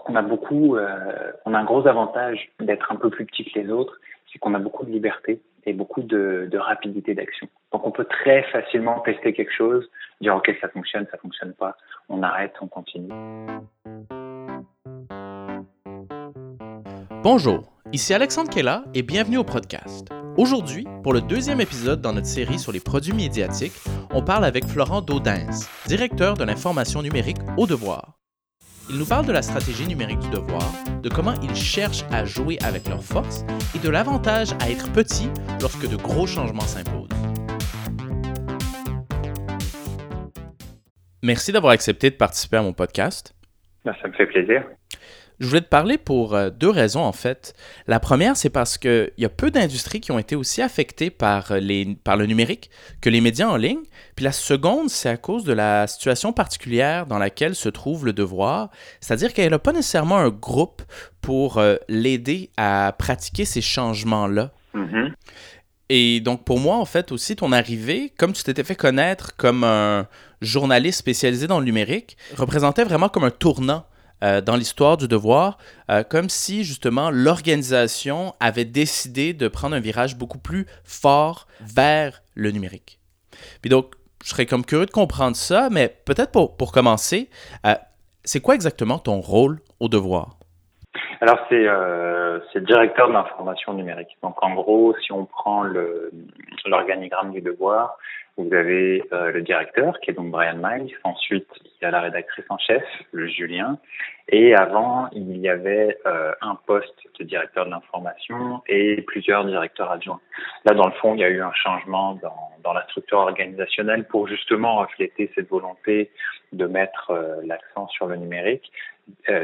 qu'on a beaucoup, euh, on a un gros avantage d'être un peu plus petit que les autres, c'est qu'on a beaucoup de liberté et beaucoup de, de rapidité d'action. Donc on peut très facilement tester quelque chose, dire ok ça fonctionne, ça fonctionne pas, on arrête, on continue. Bonjour, ici Alexandre Kella et bienvenue au podcast. Aujourd'hui, pour le deuxième épisode dans notre série sur les produits médiatiques, on parle avec Florent Daudens, directeur de l'information numérique au devoir. Il nous parle de la stratégie numérique du devoir, de comment ils cherchent à jouer avec leurs forces et de l'avantage à être petit lorsque de gros changements s'imposent. Merci d'avoir accepté de participer à mon podcast. Ben, ça me fait plaisir. Je voulais te parler pour euh, deux raisons en fait. La première, c'est parce qu'il y a peu d'industries qui ont été aussi affectées par, euh, les, par le numérique que les médias en ligne. Puis la seconde, c'est à cause de la situation particulière dans laquelle se trouve le devoir, c'est-à-dire qu'elle n'a pas nécessairement un groupe pour euh, l'aider à pratiquer ces changements-là. Mm-hmm. Et donc, pour moi, en fait, aussi, ton arrivée, comme tu t'étais fait connaître comme un journaliste spécialisé dans le numérique, représentait vraiment comme un tournant euh, dans l'histoire du devoir, euh, comme si justement l'organisation avait décidé de prendre un virage beaucoup plus fort vers le numérique. Puis donc, je serais comme curieux de comprendre ça, mais peut-être pour, pour commencer, euh, c'est quoi exactement ton rôle au devoir? Alors c'est euh, directeur de l'information numérique. Donc en gros, si on prend l'organigramme du devoir, vous avez euh, le directeur qui est donc Brian Miles. Ensuite, il y a la rédactrice en chef, le Julien. Et avant, il y avait euh, un poste de directeur de l'information et plusieurs directeurs adjoints. Là, dans le fond, il y a eu un changement dans, dans la structure organisationnelle pour justement refléter cette volonté de mettre euh, l'accent sur le numérique,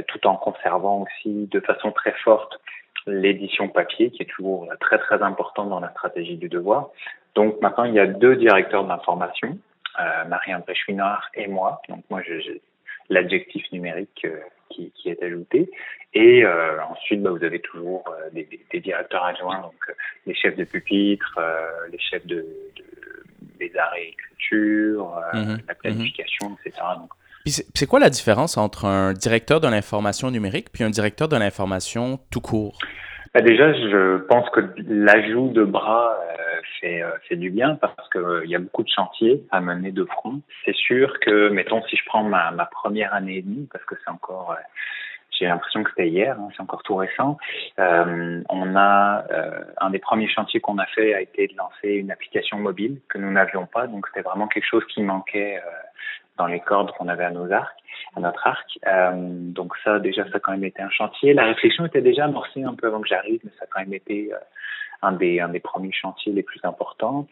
tout en conservant aussi de façon très forte l'édition papier, qui est toujours très très importante dans la stratégie du devoir. Donc maintenant, il y a deux directeurs d'information, euh, Marie-André Chouinard et moi. Donc moi, j'ai l'adjectif numérique euh, qui, qui, est ajouté. Et euh, ensuite, bah, vous avez toujours des, des, directeurs adjoints, donc les chefs de pupitre, les chefs de, de, des arts et culture, mhm. la planification, etc. Donc, c'est quoi la différence entre un directeur de l'information numérique puis un directeur de l'information tout court? Bah déjà, je pense que l'ajout de bras euh, fait, euh, fait du bien parce qu'il euh, il y a beaucoup de chantiers à mener de front. C'est sûr que, mettons, si je prends ma, ma première année et demie, parce que c'est encore, j'ai l'impression que c'était hier, hein, c'est encore tout récent, on a, un des premiers chantiers qu'on a fait a été de lancer une application mobile que nous n'avions pas, donc c'était vraiment quelque chose qui manquait dans les cordes qu'on avait à nos arcs, à notre arc. Euh, donc ça, déjà, ça a quand même été un chantier. La réflexion était déjà amorcée un peu avant que j'arrive, mais ça a quand même été euh, un des, un des premiers chantiers les plus importants.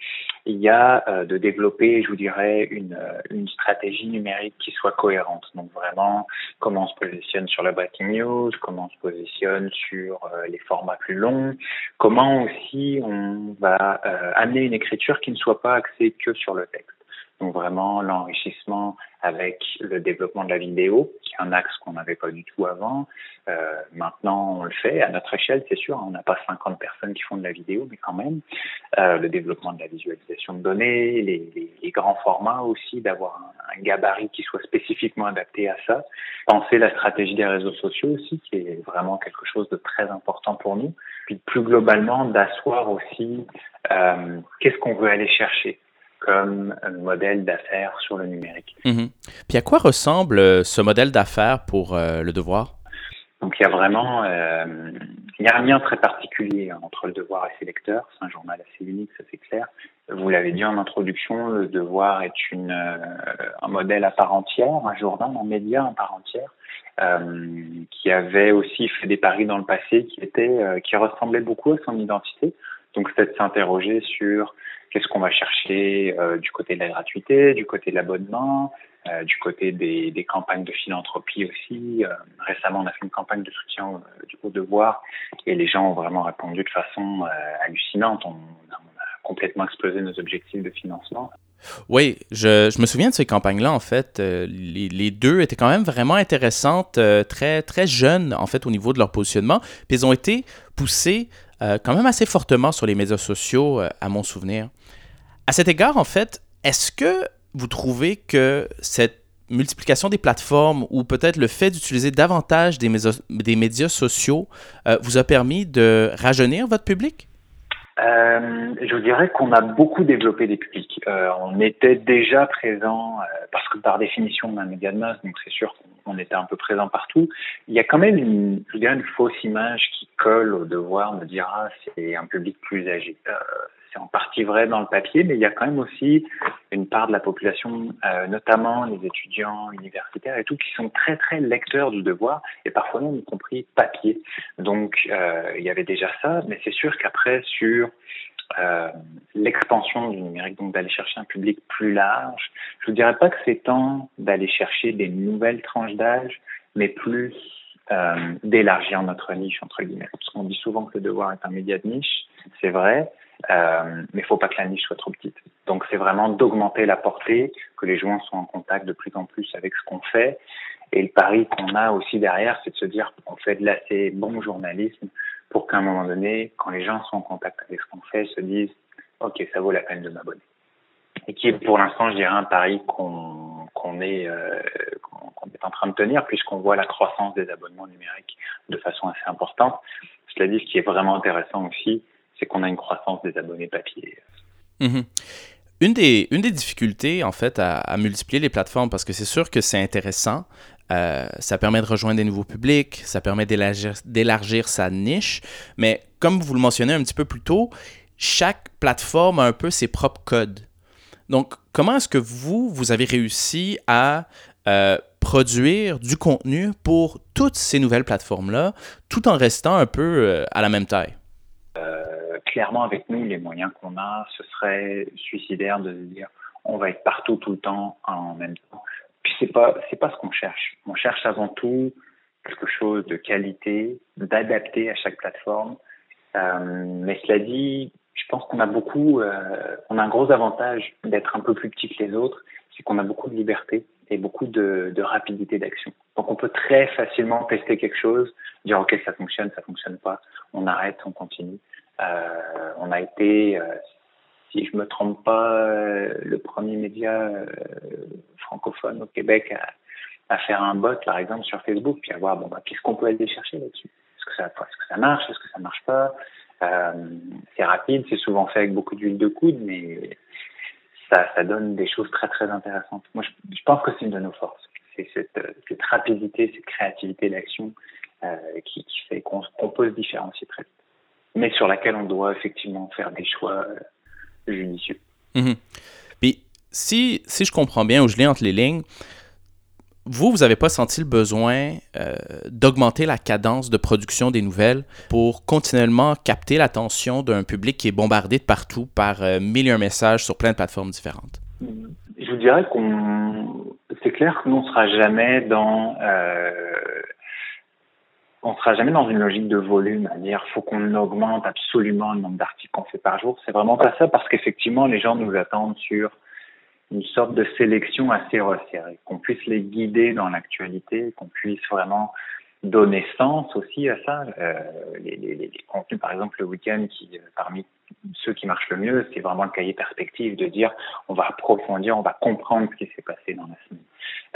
Il y a euh, de développer, je vous dirais, une, une stratégie numérique qui soit cohérente. Donc vraiment, comment on se positionne sur la breaking news, comment on se positionne sur les formats plus longs, comment aussi on va amener une écriture qui ne soit pas axée que sur le texte. Donc vraiment l'enrichissement avec le développement de la vidéo, qui est un axe qu'on n'avait pas du tout avant. Euh, maintenant, on le fait à notre échelle, c'est sûr. On n'a pas 50 personnes qui font de la vidéo, mais quand même. Euh, le développement de la visualisation de données, les, les, les grands formats aussi, d'avoir un, un, gabarit qui soit spécifiquement adapté à ça. Penser la stratégie des réseaux sociaux aussi, qui est vraiment quelque chose de très important pour nous. Puis plus globalement, d'asseoir aussi euh, qu'est-ce qu'on veut aller chercher comme modèle d'affaires sur le numérique. Mhm. Puis à quoi ressemble euh, ce modèle d'affaires pour euh, le devoir? Donc il y a vraiment euh, il y a un lien très particulier entre le devoir et ses lecteurs. C'est un journal assez unique, ça c'est clair. Vous l'avez dit en introduction, le devoir est une euh, un modèle à part entière, un journal, un média à part entière, euh, qui avait aussi fait des paris dans le passé, qui était qui ressemblait beaucoup à son identité. Donc c'est de s'interroger sur qu'est-ce qu'on va chercher euh, du côté de la gratuité, du côté de l'abonnement, euh, du côté des, campagnes de philanthropie aussi. Euh, récemment, on a fait une campagne de soutien du coup devoir et les gens ont vraiment répondu de façon hallucinante. On, a complètement explosé nos objectifs de financement. Oui, je, me souviens de ces campagnes-là, en fait. Les, deux étaient quand même vraiment intéressantes, très, très jeunes, en fait, au niveau de leur positionnement. Puis ils ont été poussées euh, quand même assez fortement sur les médias sociaux, euh, à mon souvenir. À cet égard, en fait, est-ce que vous trouvez que cette multiplication des plateformes ou peut-être le fait d'utiliser davantage des, médias sociaux euh, vous a permis de rajeunir votre public? Euh, je vous dirais qu'on a beaucoup développé des publics. Euh, on était déjà présent, euh, parce que par définition, on a un média de masse, donc c'est sûr qu'on était un peu présent partout. Il y a quand même une, je dirais, une fausse image qui colle au devoir de dire ah c'est un public plus âgé. C'est en partie vrai dans le papier, mais il y a quand même aussi une part de la population, euh, notamment les étudiants universitaires et tout, qui sont très très lecteurs du devoir et parfois même y compris papier. Donc euh, il y avait déjà ça, mais c'est sûr qu'après sur euh, l'expansion du numérique, donc d'aller chercher un public plus large, je vous dirais pas que c'est temps d'aller chercher des nouvelles tranches d'âge, mais plus d'élargir notre niche entre guillemets. Parce qu'on dit souvent que le devoir est un média de niche, c'est vrai, euh, mais il faut pas que la niche soit trop petite. Donc c'est vraiment d'augmenter la portée, que les joueurs soient en contact de plus en plus avec ce qu'on fait. Et le pari qu'on a aussi derrière, c'est de se dire qu'on fait de l'assez bon journalisme pour qu'à un moment donné, quand les gens sont en contact avec ce qu'on fait, se disent OK, ça vaut la peine de m'abonner. Et qui est pour l'instant, je dirais, un pari qu'on qu'on est, euh, qu'on est en train de tenir puisqu'on voit la croissance des abonnements numériques de façon assez importante. Cela dit, ce qui est vraiment intéressant aussi, c'est qu'on a une croissance des abonnés papier. Mhm. Une, des, difficultés, en fait, à, multiplier les plateformes, parce que c'est sûr que c'est intéressant, euh, ça permet de rejoindre des nouveaux publics, ça permet d'élargir sa niche, mais comme vous le mentionnez un petit peu plus tôt, chaque plateforme a un peu ses propres codes. Donc, comment est-ce que vous, vous avez réussi à euh, produire du contenu pour toutes ces nouvelles plateformes-là, tout en restant un peu euh, à la même taille? Clairement, avec nous, les moyens qu'on a, ce serait suicidaire de se dire on va être partout tout le temps en même temps. Puis c'est pas pas ce qu'on cherche. On cherche avant tout quelque chose de qualité, d'adapté à chaque plateforme. Euh, mais cela dit, je pense qu'on a beaucoup, euh, on a un gros avantage d'être un peu plus petit que les autres, c'est qu'on a beaucoup de liberté et beaucoup de, de rapidité d'action. Donc on peut très facilement tester quelque chose, dire ok ça fonctionne, ça fonctionne pas, on arrête, on continue. Euh, on a été, euh, si je me trompe pas, euh, le premier média francophone au Québec à, à, faire un bot, par exemple, sur Facebook, puis à voir, bon, bah, qu'est-ce qu'on peut aller chercher là-dessus? Est-ce que, ça, est que ça marche? Est-ce que ça marche pas? C'est rapide, c'est souvent fait avec beaucoup d'huile de coude, mais ça, ça donne des choses très très intéressantes. Moi, je, je pense que c'est une de nos forces. C'est cette, cette rapidité, cette créativité d'action euh, qui, qui, fait qu'on peut se différencier très vite mais sur laquelle on doit effectivement faire des choix euh, judicieux. Mhm. Puis, si, si je comprends bien ou je lis entre les lignes, vous, vous n'avez pas senti le besoin euh, d'augmenter la cadence de production des nouvelles pour continuellement capter l'attention d'un public qui est bombardé de partout par euh, mille et un messages sur plein de plateformes différentes? Je vous dirais qu'on. C'est clair que nous, on ne sera jamais dans on sera jamais dans une logique de volume, à dire faut qu'on augmente absolument le nombre d'articles qu'on fait par jour. C'est vraiment pas ça parce qu'effectivement les gens nous attendent sur une sorte de sélection assez resserrée, qu'on puisse les guider dans l'actualité, qu'on puisse vraiment donner sens aussi à ça. Euh, les, les, les, contenus, par exemple, le week-end, qui euh, parmi ceux qui marchent le mieux, c'est vraiment le cahier perspective de dire on va approfondir, on va comprendre ce qui s'est passé dans la semaine.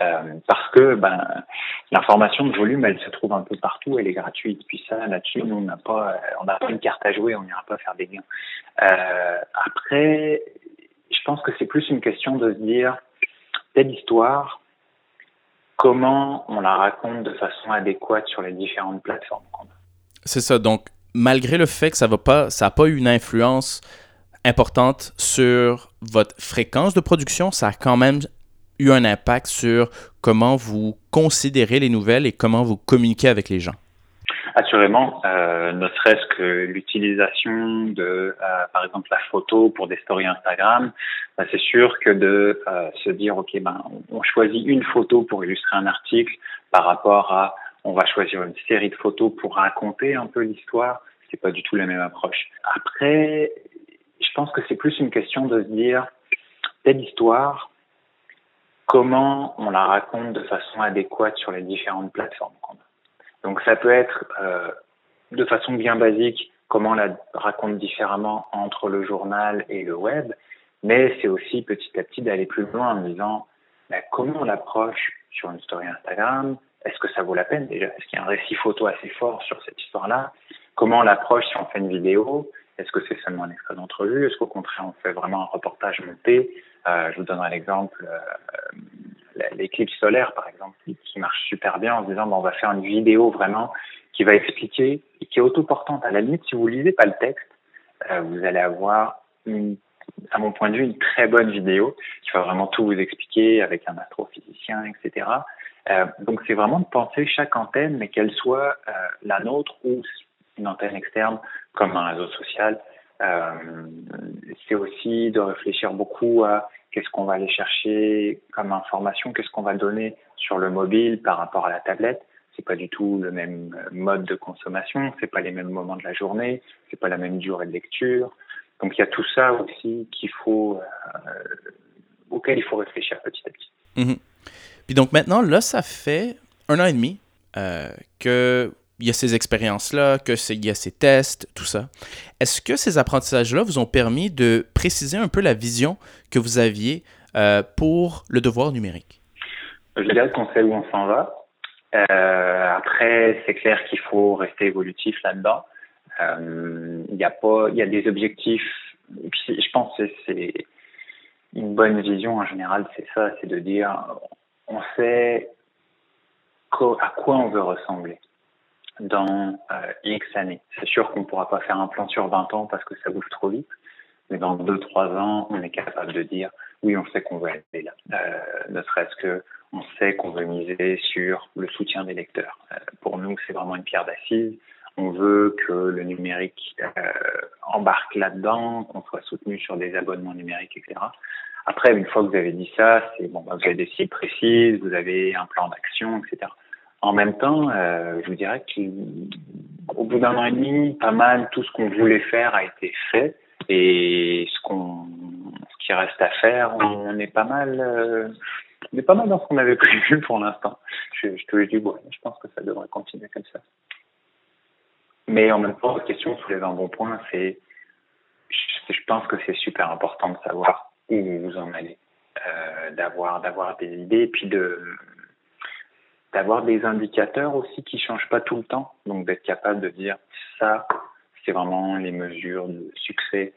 Euh, parce que ben, l'information de volume, elle se trouve un peu partout, elle est gratuite. Puis ça, là-dessus, on n'a pas, pas une carte à jouer, on n'ira pas faire des gains. Après, je pense que c'est plus une question de se dire telle histoire, comment on la raconte de façon adéquate sur les différentes plateformes qu'on a. C'est ça. Donc, malgré le fait que ça pas, ça n'a pas eu une influence importante sur votre fréquence de production, ça a quand même eu un impact sur comment vous considérez les nouvelles et comment vous communiquez avec les gens. Assurément, euh, ne serait-ce que l'utilisation de, euh, par exemple, la photo pour des stories Instagram, bah, c'est sûr que de euh, se dire, ok, ben, on choisit une photo pour illustrer un article par rapport à, on va choisir une série de photos pour raconter un peu l'histoire, c'est pas du tout la même approche. Après, je pense que c'est plus une question de se dire, telle histoire, comment on la raconte de façon adéquate sur les différentes plateformes qu'on a. Donc ça peut être euh, de façon bien basique comment on la raconte différemment entre le journal et le web, mais c'est aussi petit à petit d'aller plus loin en disant bah, comment on l'approche sur une story Instagram? Est-ce que ça vaut la peine déjà? Est-ce qu'il y a un récit photo assez fort sur cette histoire-là? Comment on l'approche si on fait une vidéo? Est-ce que c'est seulement un extrait d'entrevue? Est-ce qu'au contraire on fait vraiment un reportage monté? Euh, Je vous donnerai l'exemple, euh, l'éclipse solaire par exemple, qui marche super bien en se disant on va faire une vidéo vraiment qui va expliquer et qui est autoportante. À la limite, si vous lisez pas le texte, euh, vous allez avoir à mon point de vue, une très bonne vidéo qui va vraiment tout vous expliquer avec un astrophysicien, etc. Euh, donc c'est vraiment de penser chaque antenne, mais qu'elle soit euh, la nôtre ou une antenne externe comme un réseau social. C'est aussi de réfléchir beaucoup à qu'est-ce qu'on va aller chercher comme information, qu'est-ce qu'on va donner sur le mobile par rapport à la tablette. C'est pas du tout le même mode de consommation, c'est pas les mêmes moments de la journée, c'est pas la même durée de lecture. Donc il y a tout ça aussi qu'il faut, euh, auquel il faut réfléchir petit à petit. Mhm. Puis donc maintenant, là, ça fait un an et demi euh, qu'il y a ces expériences-là, qu'il y a ces tests, tout ça. Est-ce que ces apprentissages-là vous ont permis de préciser un peu la vision que vous aviez euh, pour le devoir numérique? Je dirais qu'on sait où on s'en va. Euh, après, c'est clair qu'il faut rester évolutif là-dedans. Euh, il y a il y a des objectifs. Et puis je pense que c'est une bonne vision en général, c'est ça, c'est de dire, on sait à quoi on veut ressembler dans euh, X années. C'est sûr qu'on ne pourra pas faire un plan sur 20 ans parce que ça bouge trop vite, mais dans 2-3 ans, on est capable de dire oui, on sait qu'on veut aller là. Euh, ne serait-ce que on sait qu'on veut miser sur le soutien des lecteurs. Euh, pour nous, c'est vraiment une pierre d'assise. On veut que le numérique embarque là-dedans, qu'on soit soutenu sur des abonnements numériques, etc. Après, une fois que vous avez dit ça, c'est bon, bah, vous avez des cibles précises, vous avez un plan d'action, etc. En même temps, euh, je vous dirais qu'au bout d'un an et demi, pas mal tout ce qu'on voulait faire a été fait et ce qu'on, ce qui reste à faire, on est pas mal, euh, on est pas mal dans ce qu'on avait prévu pour l'instant. Je, je le dis, bon, je pense que ça devrait continuer comme ça. Mais en même temps, la question soulève un bon point, c'est, je, pense que c'est super important de savoir où vous en allez, euh, d'avoir d'avoir des idées, puis de d'avoir des indicateurs aussi qui changent pas tout le temps, donc d'être capable de dire ça, c'est vraiment les mesures de succès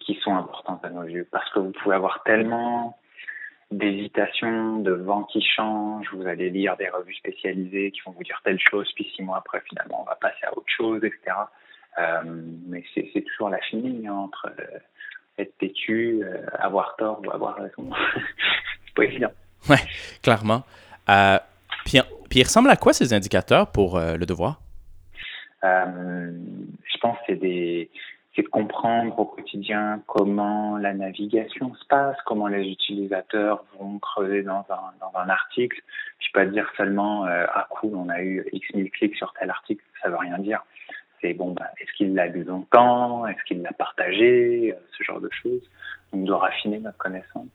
qui sont importantes à nos yeux, parce que vous pouvez avoir tellement d'hésitation, de vent qui change, vous allez lire des revues spécialisées qui vont vous dire telle chose, puis six mois après, finalement, on va passer à autre chose, etc. Euh, mais c'est toujours la chimie hein, entre euh, être têtu, euh, avoir tort ou avoir raison. c'est pas évident. Ouais, clairement. puis, puis, il ressemble à quoi ces indicateurs pour le devoir? je pense que c'est des c'est de comprendre au quotidien comment la navigation se passe, comment les utilisateurs vont creuser dans un, dans un article. Je peux pas dire seulement euh, ah cool on a eu x mille clics sur tel article, ça veut rien dire. C'est bon bah, est-ce qu'il l'a lu longtemps, est-ce qu'il l'a partagé, euh, ce genre de choses. On doit raffiner notre connaissance.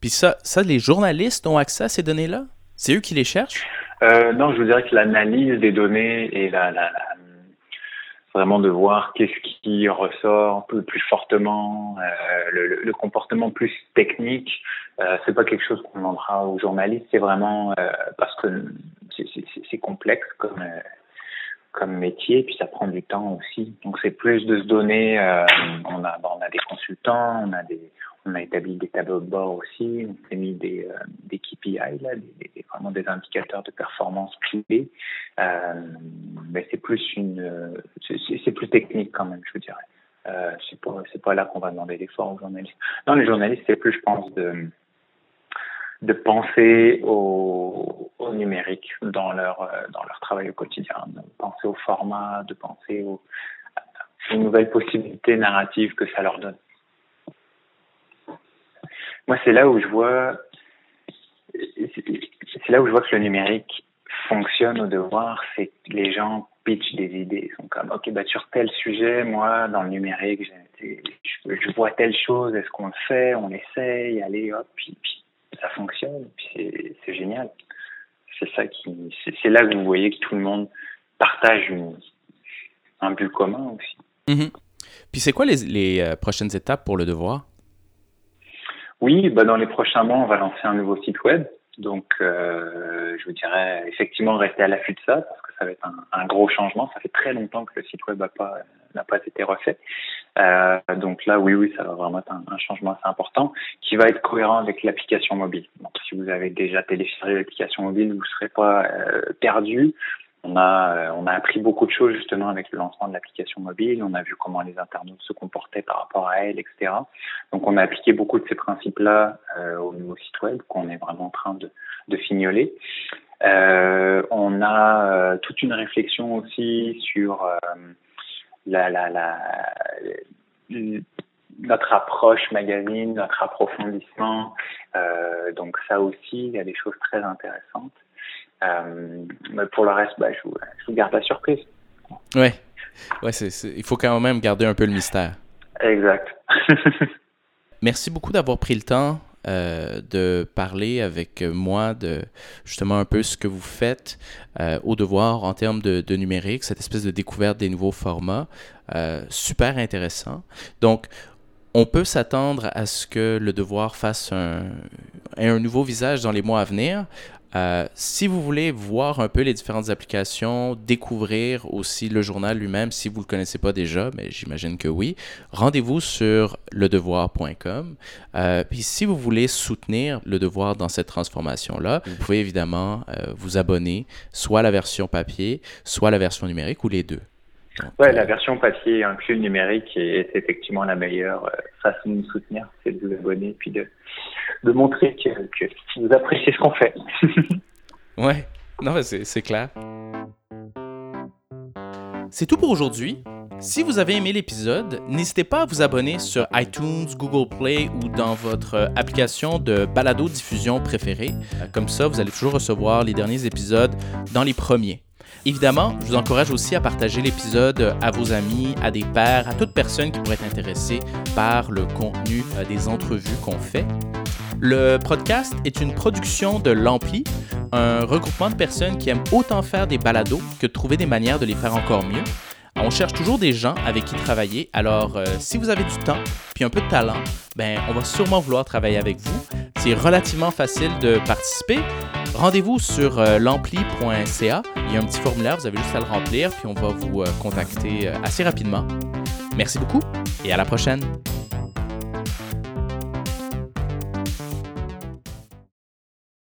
Puis ça, ça les journalistes ont accès à ces données-là? C'est eux qui les cherchent? Euh, Non, je vous dirais que l'analyse des données et la, la, la vraiment de voir qu'est-ce qui ressort peu plus fortement, euh, le, le, comportement plus technique. Euh, c'est pas quelque chose qu'on demandera aux journalistes, c'est vraiment euh, parce que c'est complexe comme euh, comme métier, puis ça prend du temps aussi. Donc c'est plus de se donner. Euh, on a on a des consultants, on a des on a établi des tableaux de bord aussi, on a mis des, euh, des KPI, là, des, vraiment des indicateurs de performance clés. Euh, mais c'est plus une, c'est plus technique quand même, je vous dirais. Euh, c'est pas, là qu'on va demander l'effort aux journalistes. Non, les journalistes, c'est plus, je pense, de, de penser au, numérique dans leur, euh, dans leur travail au quotidien, de penser au format, de penser aux nouvelles possibilités narratives que ça leur donne. Moi, c'est là où je vois, c'est là où je vois que le numérique fonctionne au devoir, c'est que les gens pitchent des idées. Ils sont comme, ok, bah sur tel sujet, moi, dans le numérique, je, vois telle chose, est-ce qu'on le fait, on essaye, allez, hop, puis, ça fonctionne, puis c'est génial. C'est ça qui, c'est là que vous voyez que tout le monde partage un but commun aussi. Mm-hmm. Puis c'est quoi les, les euh, prochaines étapes pour le devoir? Oui, bah dans les prochains mois, on va lancer un nouveau site web. Donc, euh, je vous dirais effectivement rester à l'affût de ça parce que ça va être un, gros changement. Ça fait très longtemps que le site web n'a pas n'a pas été refait. Euh, donc là, oui, oui, ça va vraiment être un, un, changement assez important qui va être cohérent avec l'application mobile. Donc, si vous avez déjà téléchargé l'application mobile, vous ne serez pas euh, perdu. On a, euh, on a appris beaucoup de choses justement avec le lancement de l'application mobile. On a vu comment les internautes se comportaient par rapport à elle, etc. Donc, on a appliqué beaucoup de ces principes-là euh, au nouveau site web qu'on est vraiment en train de, de fignoler. Euh, on a euh, toute une réflexion aussi sur euh, la, la, la, notre approche magazine, notre approfondissement. donc ça aussi, il y a des choses très intéressantes. Euh, mais pour le reste, bah, je, vous, je, vous, garde la surprise. Ouais, ouais il faut quand même garder un peu le mystère. Exact. Merci beaucoup d'avoir pris le temps euh, de parler avec moi de justement un peu ce que vous faites euh, au devoir en termes de, de, numérique, cette espèce de découverte des nouveaux formats. Euh, super intéressant. Donc, on peut s'attendre à ce que le devoir fasse un, un nouveau visage dans les mois à venir. Euh, si vous voulez voir un peu les différentes applications, découvrir aussi le journal lui-même, si vous ne le connaissez pas déjà, mais j'imagine que oui, rendez-vous sur ledevoir.com. Euh, puis si vous voulez soutenir le devoir dans cette transformation-là, vous pouvez évidemment euh, vous abonner soit à la version papier, soit à la version numérique ou les deux. Donc, ouais, la version papier inclut le numérique et c'est effectivement la meilleure façon de nous soutenir, c'est de vous abonner puis de de montrer que, que vous appréciez ce qu'on fait. ouais, non, c'est clair. C'est tout pour aujourd'hui. Si vous avez aimé l'épisode, n'hésitez pas à vous abonner sur iTunes, Google Play ou dans votre application de balado-diffusion préférée. Comme ça, vous allez toujours recevoir les derniers épisodes dans les premiers. Évidemment, je vous encourage aussi à partager l'épisode à vos amis, à des pairs, à toute personne qui pourrait être intéressée par le contenu des entrevues qu'on fait. Le podcast est une production de l'Ampli, un regroupement de personnes qui aiment autant faire des balados que trouver des manières de les faire encore mieux. On cherche toujours des gens avec qui travailler, alors euh, si vous avez du temps puis un peu de talent, ben on va sûrement vouloir travailler avec vous. C'est relativement facile de participer. Rendez-vous sur euh, l'ampli.ca. Il y a un petit formulaire, vous avez juste à le remplir, puis on va vous euh, contacter assez rapidement. Merci beaucoup et à la prochaine.